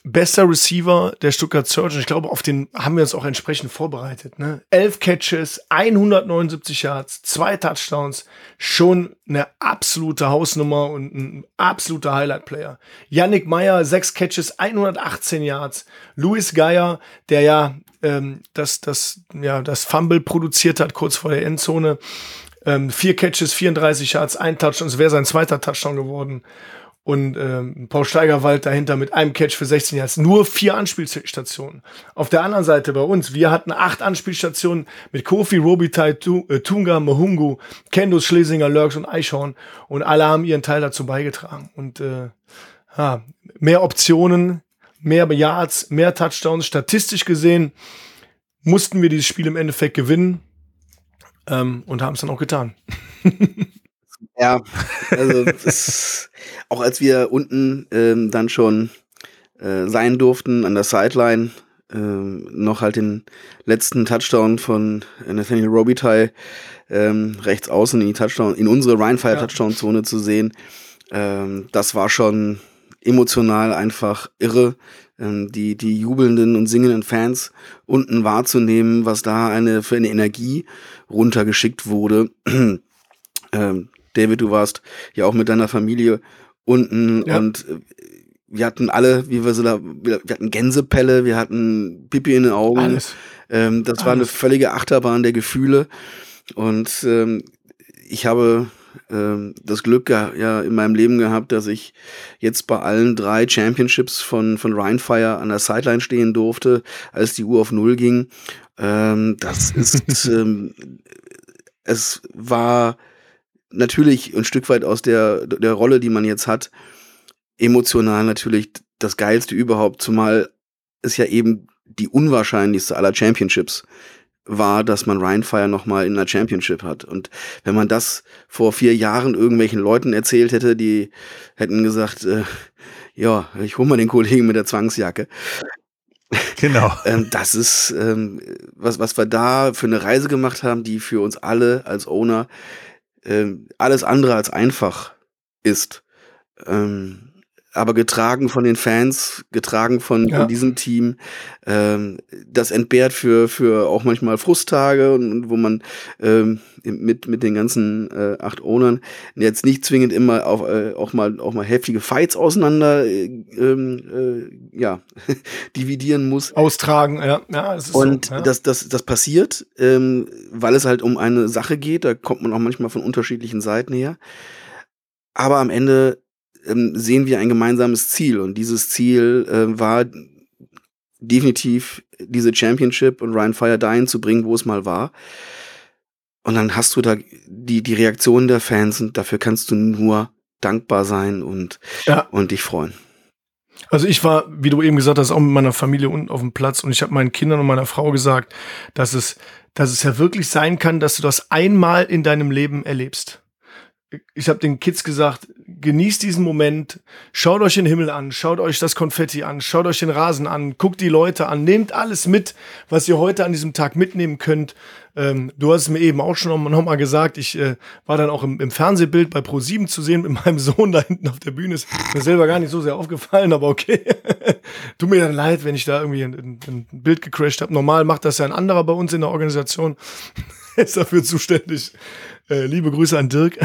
bester Receiver der Stuttgart Surgeon. Ich glaube, auf den haben wir uns auch entsprechend vorbereitet. Ne? Elf Catches, 179 Yards, zwei Touchdowns. Schon eine absolute Hausnummer und ein absoluter Highlight-Player. Yannick Meyer, sechs Catches, 118 Yards. Louis Geier, der ja ähm, das, das, ja, das Fumble produziert hat kurz vor der Endzone. Ähm, vier Catches, 34 Yards, ein Touchdown. Es wäre sein zweiter Touchdown geworden und ähm, Paul Steigerwald dahinter mit einem Catch für 16 Yards. Nur vier Anspielstationen. Auf der anderen Seite bei uns, wir hatten acht Anspielstationen mit Kofi, Robitai, äh, Tunga, Mahungu, Kendus, Schlesinger, Lurks und Eichhorn und alle haben ihren Teil dazu beigetragen. Und äh, ja, mehr Optionen, mehr Yards, mehr Touchdowns. Statistisch gesehen mussten wir dieses Spiel im Endeffekt gewinnen ähm, und haben es dann auch getan. Ja, also das, auch als wir unten ähm, dann schon äh, sein durften an der Sideline, ähm, noch halt den letzten Touchdown von Nathaniel Robitaille ähm, rechts außen in die Touchdown, in unsere Rheinfire Touchdown Zone zu sehen, ähm, das war schon emotional einfach irre, ähm, die die jubelnden und singenden Fans unten wahrzunehmen, was da eine für eine Energie runtergeschickt wurde. ähm, David, du warst ja auch mit deiner Familie unten ja. und äh, wir hatten alle, wie wir so da, wir hatten Gänsepelle, wir hatten Pipi in den Augen. Alles. Ähm, das Alles. war eine völlige Achterbahn der Gefühle. Und ähm, ich habe ähm, das Glück ja in meinem Leben gehabt, dass ich jetzt bei allen drei Championships von, von Rheinfire an der Sideline stehen durfte, als die Uhr auf Null ging. Ähm, das ist, ähm, es war natürlich ein Stück weit aus der, der Rolle, die man jetzt hat, emotional natürlich das Geilste überhaupt, zumal es ja eben die unwahrscheinlichste aller Championships war, dass man Rheinfire nochmal in einer Championship hat. Und wenn man das vor vier Jahren irgendwelchen Leuten erzählt hätte, die hätten gesagt, äh, ja, ich hol mal den Kollegen mit der Zwangsjacke. Genau. ähm, das ist, ähm, was, was wir da für eine Reise gemacht haben, die für uns alle als Owner ähm, alles andere als einfach ist. Ähm, aber getragen von den Fans, getragen von, ja. von diesem Team, ähm, das entbehrt für, für auch manchmal Frusttage und, wo man ähm, mit, mit den ganzen äh, acht Ownern jetzt nicht zwingend immer auf, äh, auch, mal, auch mal heftige Fights auseinander äh, ähm, äh, ja, dividieren muss. Austragen, ja. ja das und so, ja. das, das, das passiert, ähm, weil es halt um eine Sache geht, da kommt man auch manchmal von unterschiedlichen Seiten her. Aber am Ende ähm, sehen wir ein gemeinsames Ziel. Und dieses Ziel äh, war definitiv diese Championship und Ryan Fire dahin zu bringen, wo es mal war. Und dann hast du da die, die Reaktion der Fans und dafür kannst du nur dankbar sein und, ja. und dich freuen. Also ich war, wie du eben gesagt hast, auch mit meiner Familie unten auf dem Platz und ich habe meinen Kindern und meiner Frau gesagt, dass es, dass es ja wirklich sein kann, dass du das einmal in deinem Leben erlebst ich habe den Kids gesagt, genießt diesen Moment, schaut euch den Himmel an, schaut euch das Konfetti an, schaut euch den Rasen an, guckt die Leute an, nehmt alles mit, was ihr heute an diesem Tag mitnehmen könnt. Ähm, du hast es mir eben auch schon noch mal gesagt, ich äh, war dann auch im, im Fernsehbild bei Pro7 zu sehen mit meinem Sohn da hinten auf der Bühne. Ist mir selber gar nicht so sehr aufgefallen, aber okay. Tut mir dann leid, wenn ich da irgendwie ein, ein Bild gecrashed habe. Normal macht das ja ein anderer bei uns in der Organisation. ist dafür zuständig. Äh, liebe Grüße an Dirk.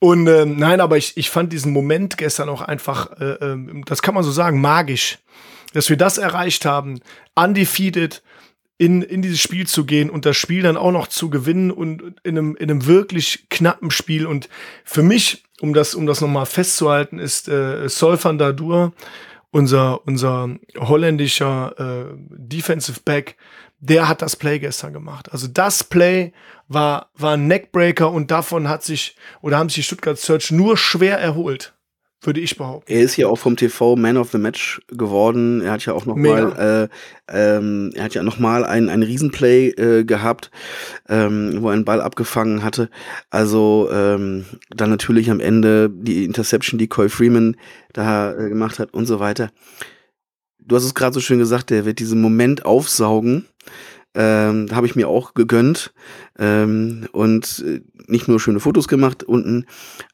Und ähm, nein, aber ich, ich fand diesen Moment gestern auch einfach, äh, äh, das kann man so sagen, magisch, dass wir das erreicht haben, undefeated in, in dieses Spiel zu gehen und das Spiel dann auch noch zu gewinnen und in einem, in einem wirklich knappen Spiel. Und für mich, um das, um das nochmal festzuhalten, ist äh, Solfan Dadur, unser, unser holländischer äh, Defensive Back, der hat das Play gestern gemacht. Also das Play war, war ein Neckbreaker und davon hat sich oder haben sich die Stuttgart Search nur schwer erholt. Würde ich behaupten. Er ist ja auch vom TV Man of the Match geworden. Er hat ja auch noch Mega. mal, äh, ähm, er hat ja noch mal ein, ein Riesenplay äh, gehabt, ähm, wo er einen Ball abgefangen hatte. Also ähm, dann natürlich am Ende die Interception, die Coy Freeman da äh, gemacht hat und so weiter du hast es gerade so schön gesagt, der wird diesen Moment aufsaugen. Ähm, habe ich mir auch gegönnt ähm, und äh, nicht nur schöne Fotos gemacht unten,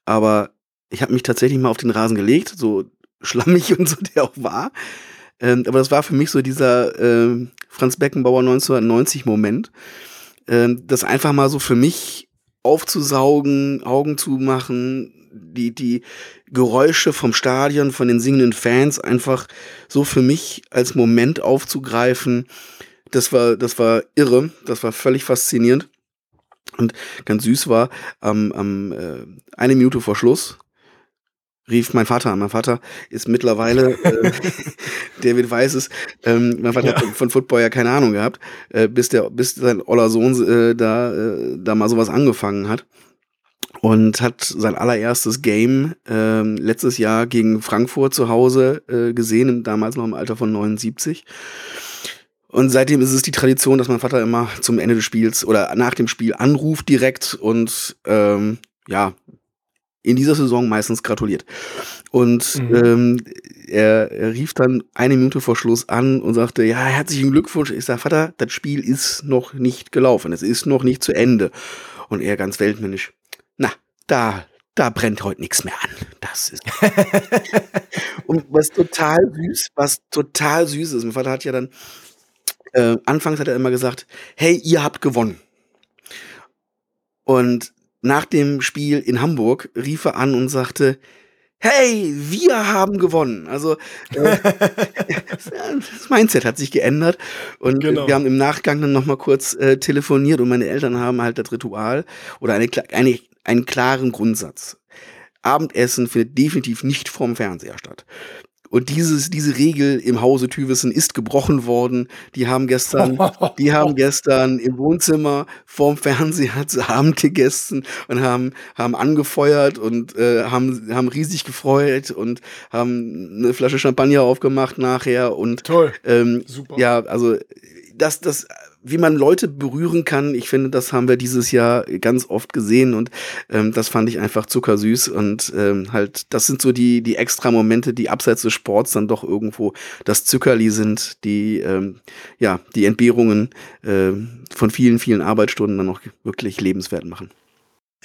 aber ich habe mich tatsächlich mal auf den Rasen gelegt, so schlammig und so der auch war. Ähm, aber das war für mich so dieser ähm, Franz Beckenbauer 1990 Moment, ähm, das einfach mal so für mich aufzusaugen, Augen zu machen, die, die Geräusche vom Stadion, von den singenden Fans einfach so für mich als Moment aufzugreifen. Das war, das war irre, das war völlig faszinierend. Und ganz süß war, am, am äh, eine Minute vor Schluss rief mein Vater an. Mein Vater ist mittlerweile, äh, David weiß es, ähm, mein Vater ja. hat von Football ja keine Ahnung gehabt, äh, bis der, bis sein oller Sohn äh, da, äh, da mal sowas angefangen hat. Und hat sein allererstes Game äh, letztes Jahr gegen Frankfurt zu Hause äh, gesehen, damals noch im Alter von 79. Und seitdem ist es die Tradition, dass mein Vater immer zum Ende des Spiels oder nach dem Spiel anruft direkt und ähm, ja, in dieser Saison meistens gratuliert. Und mhm. ähm, er, er rief dann eine Minute vor Schluss an und sagte, ja, herzlichen Glückwunsch. Ich sage, Vater, das Spiel ist noch nicht gelaufen. Es ist noch nicht zu Ende. Und er ganz weltmännisch, da, da brennt heute nichts mehr an. Das ist. und was total süß, was total süß ist. Mein Vater hat ja dann, äh, anfangs hat er immer gesagt, hey, ihr habt gewonnen. Und nach dem Spiel in Hamburg rief er an und sagte, hey, wir haben gewonnen. Also äh, das Mindset hat sich geändert und genau. wir haben im Nachgang dann noch mal kurz äh, telefoniert und meine Eltern haben halt das Ritual oder eine, eine, einen klaren Grundsatz. Abendessen findet definitiv nicht vorm Fernseher statt. Und dieses, diese Regel im Hause Tüwissen ist gebrochen worden. Die haben gestern, die haben gestern im Wohnzimmer vorm Fernseher zu Abend gegessen und haben, haben angefeuert und äh, haben, haben riesig gefreut und haben eine Flasche Champagner aufgemacht nachher und toll. Ähm, Super. Ja, also das, das wie man Leute berühren kann, ich finde, das haben wir dieses Jahr ganz oft gesehen und ähm, das fand ich einfach zuckersüß und ähm, halt, das sind so die, die extra Momente, die abseits des Sports dann doch irgendwo das Zuckerli sind, die, ähm, ja, die Entbehrungen äh, von vielen, vielen Arbeitsstunden dann noch wirklich lebenswert machen.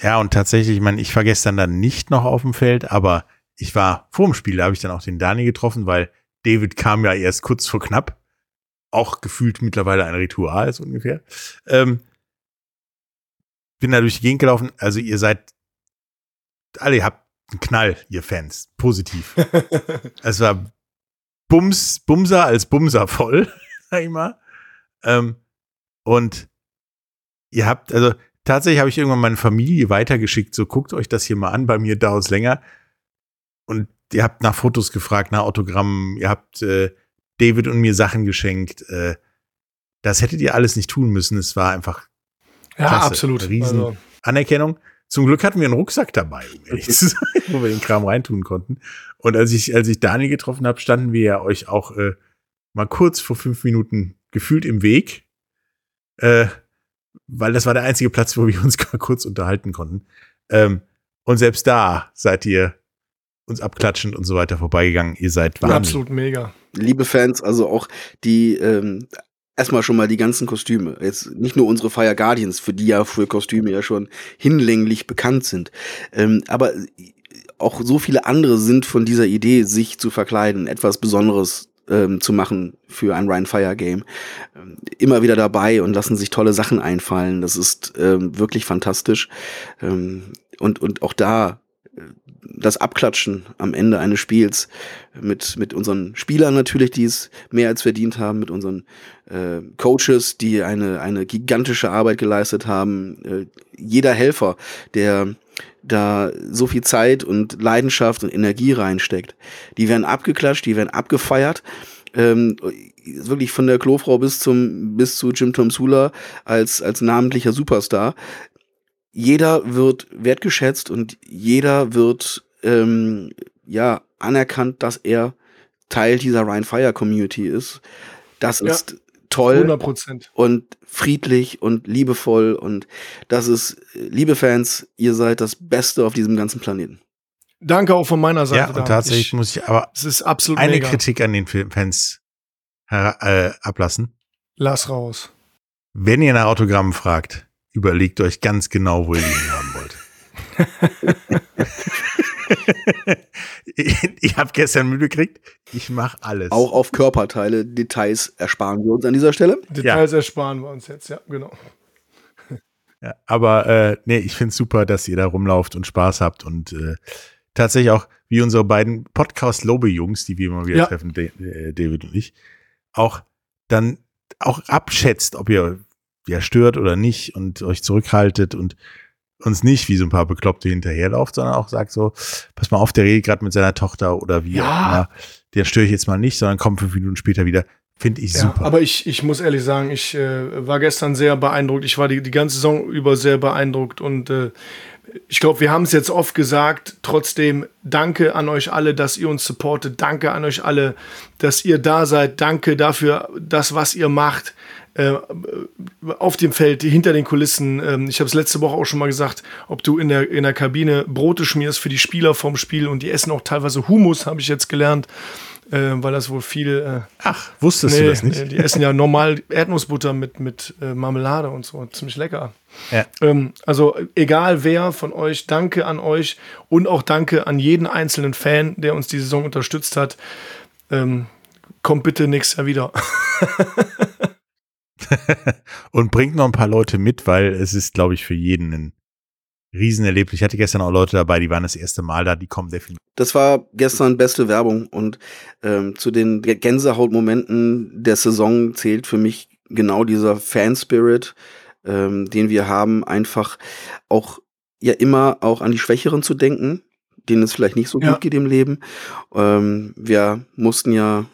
Ja, und tatsächlich, ich meine, ich war gestern dann nicht noch auf dem Feld, aber ich war vor dem Spiel, da habe ich dann auch den Dani getroffen, weil David kam ja erst kurz vor knapp auch gefühlt mittlerweile ein Ritual so ungefähr. Ähm, bin da durch die Gegend gelaufen. Also ihr seid alle, ihr habt einen Knall, ihr Fans. Positiv. es war Bums, Bumser als Bumser voll, sag ich mal. Ähm, und ihr habt, also tatsächlich habe ich irgendwann meine Familie weitergeschickt, so guckt euch das hier mal an, bei mir dauert es länger. Und ihr habt nach Fotos gefragt, nach Autogrammen, ihr habt äh, David und mir Sachen geschenkt. Äh, das hättet ihr alles nicht tun müssen. Es war einfach ja, klasse. absolut. Riesen also. Anerkennung. Zum Glück hatten wir einen Rucksack dabei, um ehrlich zu sein, wo wir den Kram reintun konnten. Und als ich, als ich Daniel getroffen habe, standen wir ja euch auch äh, mal kurz vor fünf Minuten gefühlt im Weg. Äh, weil das war der einzige Platz, wo wir uns mal kurz unterhalten konnten. Ähm, und selbst da seid ihr uns abklatschend und so weiter vorbeigegangen. Ihr seid wahnsinnig. Absolut mega liebe Fans, also auch die ähm, erstmal schon mal die ganzen Kostüme. Jetzt nicht nur unsere Fire Guardians, für die ja für Kostüme ja schon hinlänglich bekannt sind. Ähm, aber auch so viele andere sind von dieser Idee, sich zu verkleiden, etwas Besonderes ähm, zu machen für ein Ryan Fire Game. Ähm, immer wieder dabei und lassen sich tolle Sachen einfallen. Das ist ähm, wirklich fantastisch. Ähm, und, und auch da das Abklatschen am Ende eines Spiels mit, mit unseren Spielern natürlich, die es mehr als verdient haben, mit unseren äh, Coaches, die eine, eine gigantische Arbeit geleistet haben, äh, jeder Helfer, der da so viel Zeit und Leidenschaft und Energie reinsteckt, die werden abgeklatscht, die werden abgefeiert. Ähm, wirklich von der Klofrau bis zum bis zu Jim Tom Sula als als namentlicher Superstar jeder wird wertgeschätzt und jeder wird ähm, ja anerkannt, dass er Teil dieser Ryan Fire Community ist. Das ja, ist toll 100%. und friedlich und liebevoll und das ist, liebe Fans, ihr seid das Beste auf diesem ganzen Planeten. Danke auch von meiner Seite. Ja, und tatsächlich ich, muss ich aber es ist absolut eine mega. Kritik an den Fans äh, ablassen. Lass raus. Wenn ihr nach Autogrammen fragt, überlegt euch ganz genau, wo ihr ihn haben wollt. ich habe gestern müde gekriegt, ich mache alles. Auch auf Körperteile, Details ersparen wir uns an dieser Stelle. Details ersparen wir uns jetzt, ja, genau. Ja, aber äh, nee, ich finde es super, dass ihr da rumlauft und Spaß habt und äh, tatsächlich auch, wie unsere beiden Podcast-Lobe-Jungs, die wir immer wieder Ja. treffen, äh, David und ich, auch dann auch abschätzt, ob ihr ja stört oder nicht und euch zurückhaltet und uns nicht wie so ein paar Bekloppte hinterherlauft, sondern auch sagt so, pass mal auf, der redet gerade mit seiner Tochter oder wie Ja. auch immer, den störe ich jetzt mal nicht, sondern kommt fünf Minuten später wieder. Finde ich Ja, super. aber ich, ich muss ehrlich sagen, ich äh, war gestern sehr beeindruckt. Ich war die, die ganze Saison über sehr beeindruckt und äh, ich glaube, wir haben es jetzt oft gesagt. Trotzdem danke an euch alle, dass ihr uns supportet. Danke an euch alle, dass ihr da seid. Danke dafür, das, was ihr macht. Äh, auf dem Feld, hinter den Kulissen. Ähm, ich habe es letzte Woche auch schon mal gesagt, ob du in der, in der Kabine Brote schmierst für die Spieler vom Spiel und die essen auch teilweise Humus, habe ich jetzt gelernt, äh, weil das wohl viel äh, Ach, wusstest du das nicht? Nee, die essen ja normal Erdnussbutter mit, mit äh, Marmelade und so. Ziemlich lecker. Ja. Ähm, also egal wer von euch, danke an euch und auch danke an jeden einzelnen Fan, der uns die Saison unterstützt hat. Ähm, kommt bitte nächstes Jahr wieder. und bringt noch ein paar Leute mit, weil es ist, glaube ich, für jeden ein Riesenerlebnis. Ich hatte gestern auch Leute dabei, die waren das erste Mal da, die kommen definitiv. Das war gestern beste Werbung und ähm, zu den Gänsehautmomenten der Saison zählt für mich genau dieser Fan-Spirit, ähm, den wir haben, einfach auch ja immer auch an die Schwächeren zu denken, denen es vielleicht nicht so Ja. gut geht im Leben. Ähm, wir mussten ja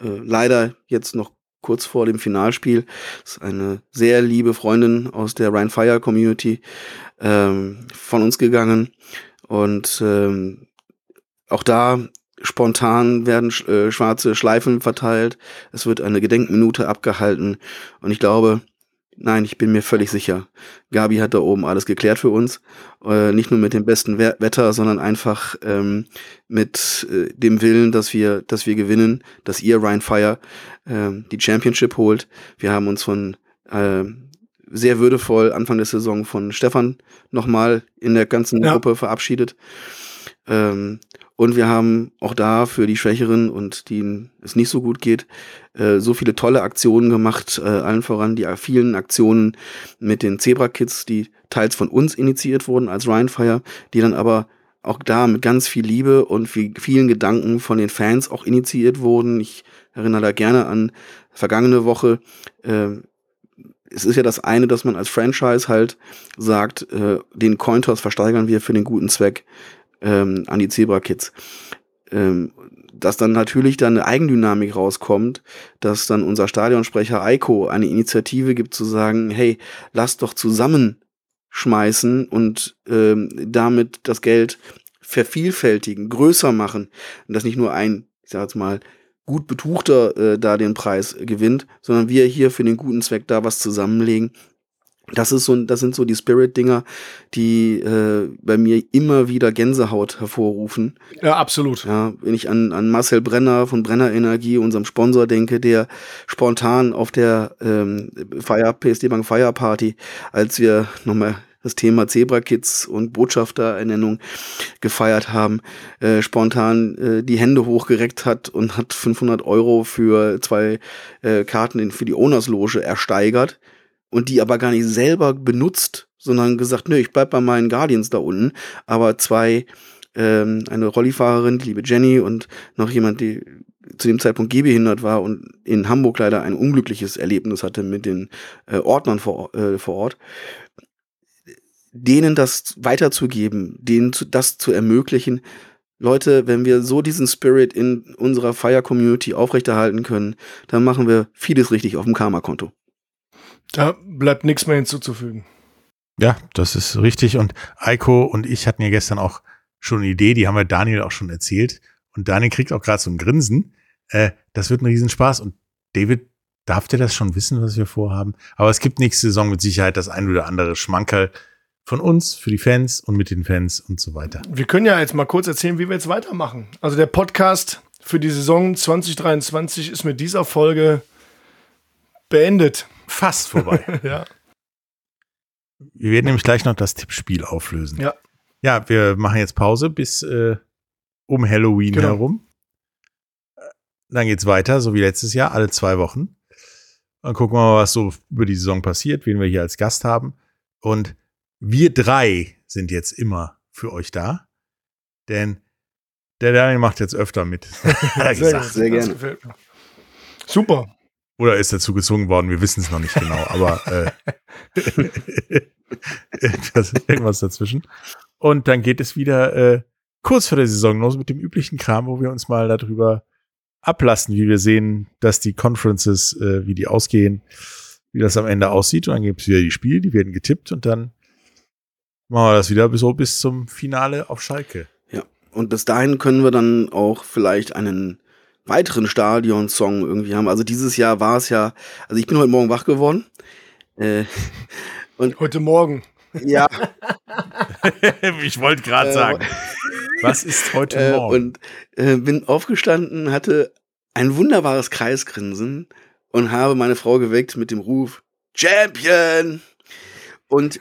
äh, leider jetzt noch kurz vor dem Finalspiel, das ist eine sehr liebe Freundin aus der Rhine Fire Community ähm, von uns gegangen und ähm, auch da spontan werden äh, schwarze Schleifen verteilt. Es wird eine Gedenkminute abgehalten. Und ich glaube, nein, ich bin mir völlig sicher, Gabi hat da oben alles geklärt für uns. Äh, nicht nur mit dem besten We Wetter, sondern einfach ähm, mit äh, dem Willen, dass wir, dass wir gewinnen, dass ihr Ryan Fire ähm, die Championship holt. Wir haben uns von ähm, sehr würdevoll Anfang der Saison von Stefan nochmal in der ganzen Ja. Gruppe verabschiedet. Ähm, und wir haben auch da für die Schwächeren und denen es nicht so gut geht, äh, so viele tolle Aktionen gemacht, äh, allen voran die vielen Aktionen mit den Zebra Kids, die teils von uns initiiert wurden als Ryan Fire, die dann aber auch da mit ganz viel Liebe und viel, vielen Gedanken von den Fans auch initiiert wurden. Ich erinnere da gerne an vergangene Woche. Äh, es ist ja das eine, dass man als Franchise halt sagt, äh, den Cointoss versteigern wir für den guten Zweck ähm, an die Zebra Kids. Ähm, dass dann natürlich dann eine Eigendynamik rauskommt, dass dann unser Stadionsprecher Eiko eine Initiative gibt zu sagen, hey, lass doch zusammenschmeißen und ähm, damit das Geld vervielfältigen, größer machen und dass nicht nur ein, ich sag jetzt mal, gut betuchter äh, da den Preis gewinnt, sondern wir hier für den guten Zweck da was zusammenlegen. Das ist so, das sind so die Spirit-Dinger, die äh, bei mir immer wieder Gänsehaut hervorrufen. Ja, absolut. Ja, wenn ich an, an Marcel Brenner von Brenner Energie, unserem Sponsor, denke, der spontan auf der ähm, Fire, PSD Bank Fire Party, als wir nochmal das Thema Zebra Kids und Botschafterernennung gefeiert haben, äh, spontan äh, die Hände hochgereckt hat und hat 500 Euro für zwei äh, Karten in, für die Owners Loge ersteigert und die aber gar nicht selber benutzt, sondern gesagt, nö, ich bleib bei meinen Guardians da unten, aber zwei ähm, eine Rollifahrerin, die liebe Jenny und noch jemand, die zu dem Zeitpunkt gehbehindert war und in Hamburg leider ein unglückliches Erlebnis hatte mit den äh, Ordnern vor, äh, vor Ort, denen das weiterzugeben, denen zu, das zu ermöglichen. Leute, wenn wir so diesen Spirit in unserer Fire-Community aufrechterhalten können, dann machen wir vieles richtig auf dem Karma-Konto. Da bleibt nichts mehr hinzuzufügen. Ja, das ist richtig. Und Eiko und ich hatten ja gestern auch schon eine Idee, die haben wir Daniel auch schon erzählt. Und Daniel kriegt auch gerade so ein Grinsen. Äh, das wird ein Riesenspaß. Und David, darf der das schon wissen, was wir vorhaben? Aber es gibt nächste Saison mit Sicherheit das ein oder andere Schmankerl von uns, für die Fans und mit den Fans und so weiter. Wir können ja jetzt mal kurz erzählen, wie wir jetzt weitermachen. Also der Podcast für die Saison 2023 ist mit dieser Folge beendet. Fast vorbei. Ja. wir werden nämlich gleich noch das Tippspiel auflösen. Ja. Ja, wir machen jetzt Pause bis äh, um Halloween Genau. herum. Dann geht's weiter, so wie letztes Jahr, alle zwei Wochen. Dann gucken wir mal, was so über die Saison passiert, wen wir hier als Gast haben. Und wir drei sind jetzt immer für euch da. Denn der Daniel macht jetzt öfter mit. Sehr Das gerne. Super. Oder ist dazu gezwungen worden, wir wissen es noch nicht genau, aber äh, irgendwas, dazwischen. Und dann geht es wieder äh, kurz vor der Saison los mit dem üblichen Kram, wo wir uns mal darüber ablassen, wie wir sehen, dass die Conferences, äh, wie die ausgehen, wie das am Ende aussieht. Und dann gibt es wieder die Spiele, die werden getippt und dann machen wir das wieder so bis zum Finale auf Schalke. Ja. Und bis dahin können wir dann auch vielleicht einen weiteren Stadion-Song irgendwie haben. Also dieses Jahr war es ja, also ich bin heute Morgen wach geworden. Äh, Heute Morgen. ja, ich wollte gerade Äh, sagen, was ist heute äh, Morgen? und äh, bin aufgestanden, hatte ein wunderbares Kreisgrinsen und habe meine Frau geweckt mit dem Ruf Champion. Und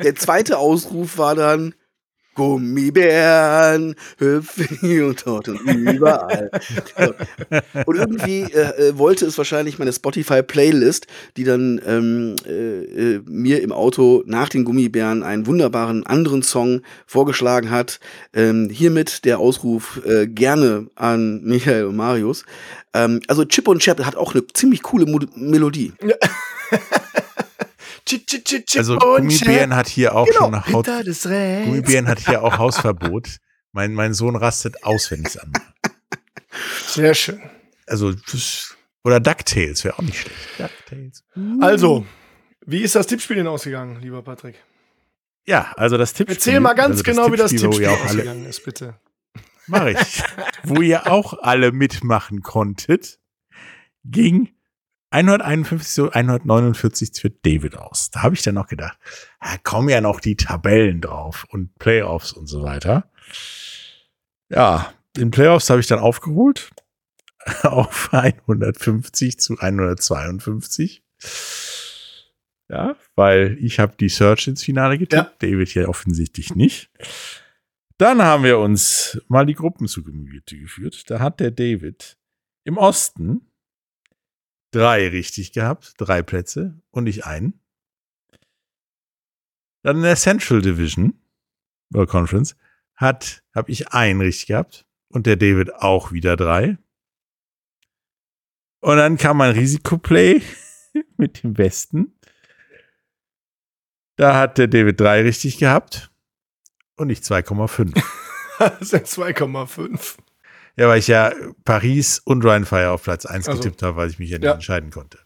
der zweite Ausruf war dann Gummibären hüpfen und dort und überall. Und irgendwie äh, äh, wollte es wahrscheinlich meine Spotify-Playlist, die dann ähm, äh, äh, mir im Auto nach den Gummibären einen wunderbaren anderen Song vorgeschlagen hat. Ähm, hiermit der Ausruf äh, gerne an Michael und Marius. Ähm, also Chip und Chap hat auch eine ziemlich coole Mo Melodie. Also Gummibären hat hier auch Genau. schon Haut. Gummibären hat hier auch Hausverbot. Mein, mein Sohn rastet aus, wenn ich es anmache. Sehr schön. Also, oder DuckTales wäre auch nicht schlecht. DuckTales. Also, wie ist das Tippspiel denn ausgegangen, lieber Patrick? Ja, also das Tippspiel. Erzähl mal ganz also genau, wie das Tippspiel ausgegangen ist, bitte. mach ich. wo ihr auch alle mitmachen konntet, ging 151 zu 149 für David aus. Da habe ich dann noch gedacht, da kommen ja noch die Tabellen drauf und Playoffs und so weiter. Ja, in Playoffs habe ich dann aufgeholt auf 150 zu 152. Ja, weil ich habe die Search ins Finale getippt, David hier offensichtlich nicht. Dann haben wir uns mal die Gruppen zu Gemüte geführt. Da hat der David im Osten drei richtig gehabt, drei Plätze und ich einen. Dann in der Central Division oder Conference hat habe ich einen richtig gehabt und der David auch wieder drei. Und dann kam mein Risikoplay mit dem Westen. Da hat der David drei richtig gehabt und ich 2,5. Das sind 2,5. Ja, weil ich ja Paris und Rheinfire auf Platz 1 Also, getippt habe, weil ich mich ja nicht ja. entscheiden konnte.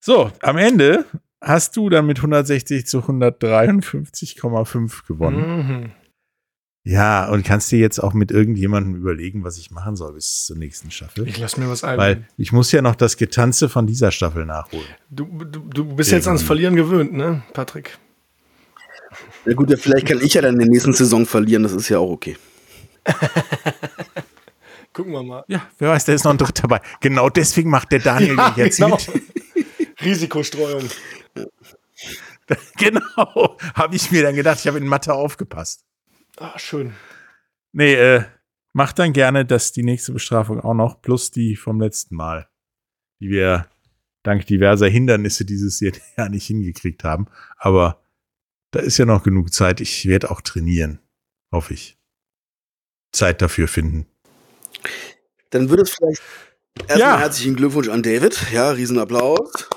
So, am Ende hast du dann mit 160 zu 153,5 gewonnen. Mhm. Ja, und kannst dir jetzt auch mit irgendjemandem überlegen, was ich machen soll bis zur nächsten Staffel. Ich lass mir was Weil ein. ich muss ja noch das Getanze von dieser Staffel nachholen. Du, du, du bist jetzt ans Verlieren gewöhnt, ne, Patrick? Na gut, ja, vielleicht kann ich ja dann in der nächsten Saison verlieren, das ist ja auch okay. Gucken wir mal. Ja, wer weiß, da ist noch ein Dritter dabei. Genau deswegen macht der Daniel Ja, jetzt genau. mit. Risikostreuung. genau, habe ich mir dann gedacht, ich habe in Mathe aufgepasst. Ah, schön. Nee, äh, mach dann gerne das die nächste Bestrafung auch noch, plus die vom letzten Mal, die wir dank diverser Hindernisse dieses Jahr nicht hingekriegt haben. Aber da ist ja noch genug Zeit. Ich werde auch trainieren, hoffe ich. Zeit dafür finden. Dann würde es vielleicht erstmal Ja. herzlichen Glückwunsch an David. Ja, Riesenapplaus.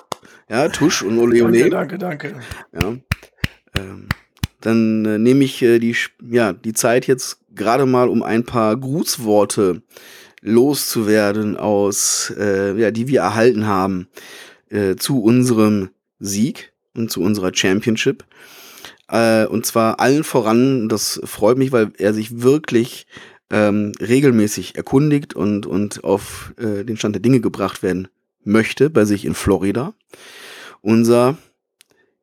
Ja, Tusch und Ole Danke, Ole. danke, danke. Ja. Ähm, dann äh, nehme ich äh, die, ja, die Zeit jetzt gerade mal, um ein paar Grußworte loszuwerden aus, äh, ja, die wir erhalten haben äh, zu unserem Sieg und zu unserer Championship. Äh, und zwar allen voran, das freut mich, weil er sich wirklich ähm, regelmäßig erkundigt und, und auf äh, den Stand der Dinge gebracht werden möchte bei sich in Florida. Unser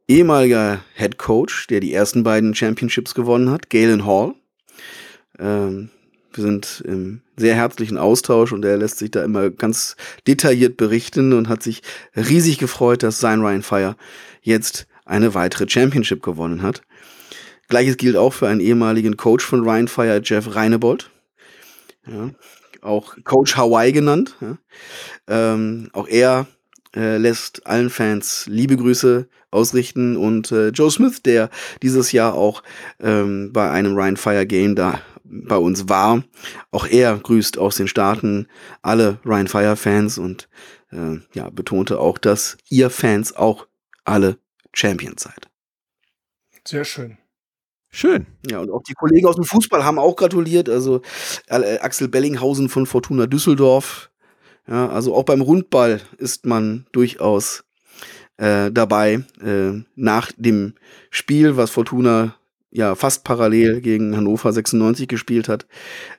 ehemaliger Head Coach, der die ersten beiden Championships gewonnen hat, Galen Hall. Ähm, wir sind im sehr herzlichen Austausch und er lässt sich da immer ganz detailliert berichten und hat sich riesig gefreut, dass sein Ryan Fire jetzt eine weitere Championship gewonnen hat. Gleiches gilt auch für einen ehemaligen Coach von Ryan Fire, Jeff Reinebold. Ja, auch Coach Hawaii genannt. Ja. Ähm, auch er äh, lässt allen Fans liebe Grüße ausrichten und äh, Joe Smith, der dieses Jahr auch ähm, bei einem Ryan Fire Game da bei uns war, auch er grüßt aus den Staaten alle Ryan Fire Fans und äh, ja, betonte auch, dass ihr Fans auch alle Champions seid. Sehr schön. Schön. Ja, und auch die Kollegen aus dem Fußball haben auch gratuliert. Also äh, Axel Bellinghausen von Fortuna Düsseldorf. Ja, also auch beim Rundball ist man durchaus äh, dabei. Äh, nach dem Spiel, was Fortuna ja fast parallel gegen Hannover 96 gespielt hat,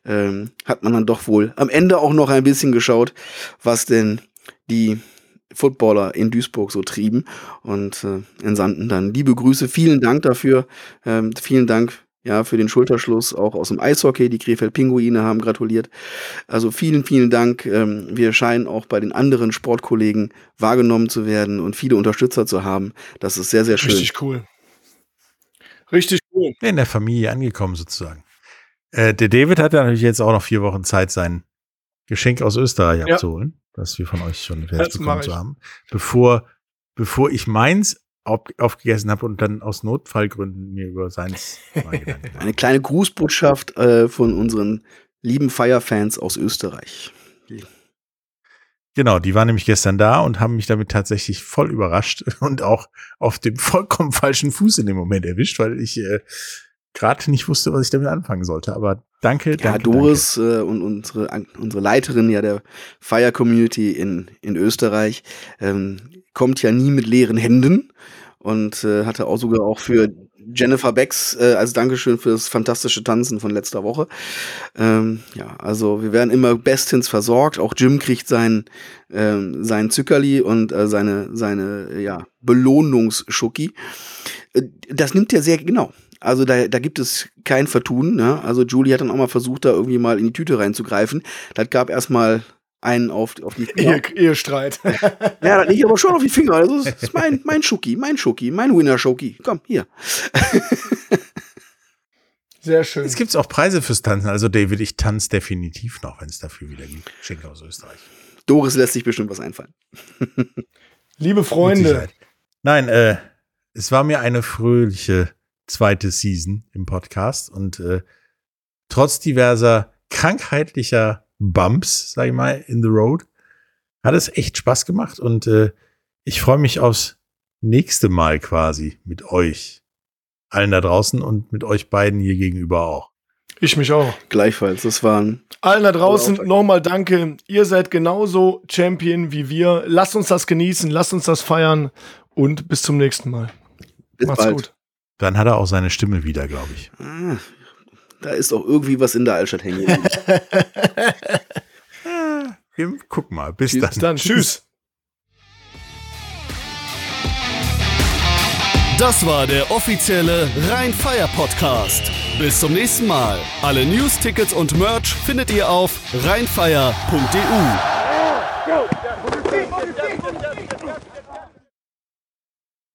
ähm, hat man dann doch wohl am Ende auch noch ein bisschen geschaut, was denn die Footballer in Duisburg so trieben und äh, entsandten dann liebe Grüße. Vielen Dank dafür. Ähm, vielen Dank ja, für den Schulterschluss auch aus dem Eishockey. Die Krefeld Pinguine haben gratuliert. Also vielen, vielen Dank. Ähm, wir scheinen auch bei den anderen Sportkollegen wahrgenommen zu werden und viele Unterstützer zu haben. Das ist sehr, sehr schön. Richtig cool. Richtig cool. In der Familie angekommen sozusagen. Äh, der David hat ja natürlich jetzt auch noch vier Wochen Zeit, sein Geschenk aus Österreich Ja. abzuholen, das wir von euch schon fertig bekommen zu haben, bevor, bevor ich meins auf, aufgegessen habe und dann aus Notfallgründen mir über seins Eine kleine Grußbotschaft äh, von unseren lieben Fire-Fans aus Österreich. Genau, die waren nämlich gestern da und haben mich damit tatsächlich voll überrascht und auch auf dem vollkommen falschen Fuß in dem Moment erwischt, weil ich äh, gerade nicht wusste, was ich damit anfangen sollte. Aber danke, Ja, danke. Doris äh, und unsere, an- unsere Leiterin ja der Fire Community in, in Österreich ähm, kommt ja nie mit leeren Händen und äh, hatte auch sogar auch für Jennifer Becks äh, als Dankeschön für das fantastische Tanzen von letzter Woche. Ähm, ja, also wir werden immer bestens versorgt. Auch Jim kriegt sein, ähm, sein Zuckerli und äh, seine, seine ja, Belohnungsschucki. Äh, Das nimmt er sehr genau. Also da, da gibt es kein Vertun. Ne? Also Julie hat dann auch mal versucht, da irgendwie mal in die Tüte reinzugreifen. Das gab erstmal einen auf, auf die Finger. Ehe, Ehestreit. Ja, das liegt aber schon auf die Finger. Also das ist mein, mein Schuki, mein Schuki, mein Winner-Schuki. Komm, hier. Sehr schön. Es gibt auch Preise fürs Tanzen. Also David, ich tanze definitiv noch, wenn es dafür wieder gibt. Geschenke aus Österreich. Doris lässt sich bestimmt was einfallen. Liebe Freunde. Nein, äh, es war mir eine fröhliche zweite Season im Podcast und äh, trotz diverser krankheitlicher Bumps, sag ich mal, in the road, hat es echt Spaß gemacht und äh, ich freue mich aufs nächste Mal quasi mit euch allen da draußen und mit euch beiden hier gegenüber auch. ich mich auch. Gleichfalls. Das waren Allen da draußen nochmal danke. Ihr seid genauso Champion wie wir. Lasst uns das genießen, lasst uns das feiern und bis zum nächsten Mal. bis Macht's bald. gut. Dann hat er auch seine Stimme wieder, glaube ich. Ah, da ist auch irgendwie was in der Altstadt hängen. Wir gucken mal. Bis Bis dann. dann. Tschüss. Das war der offizielle Rhein-Fire Podcast. Bis zum nächsten Mal. Alle News, Tickets und Merch findet ihr auf rheinfire.de.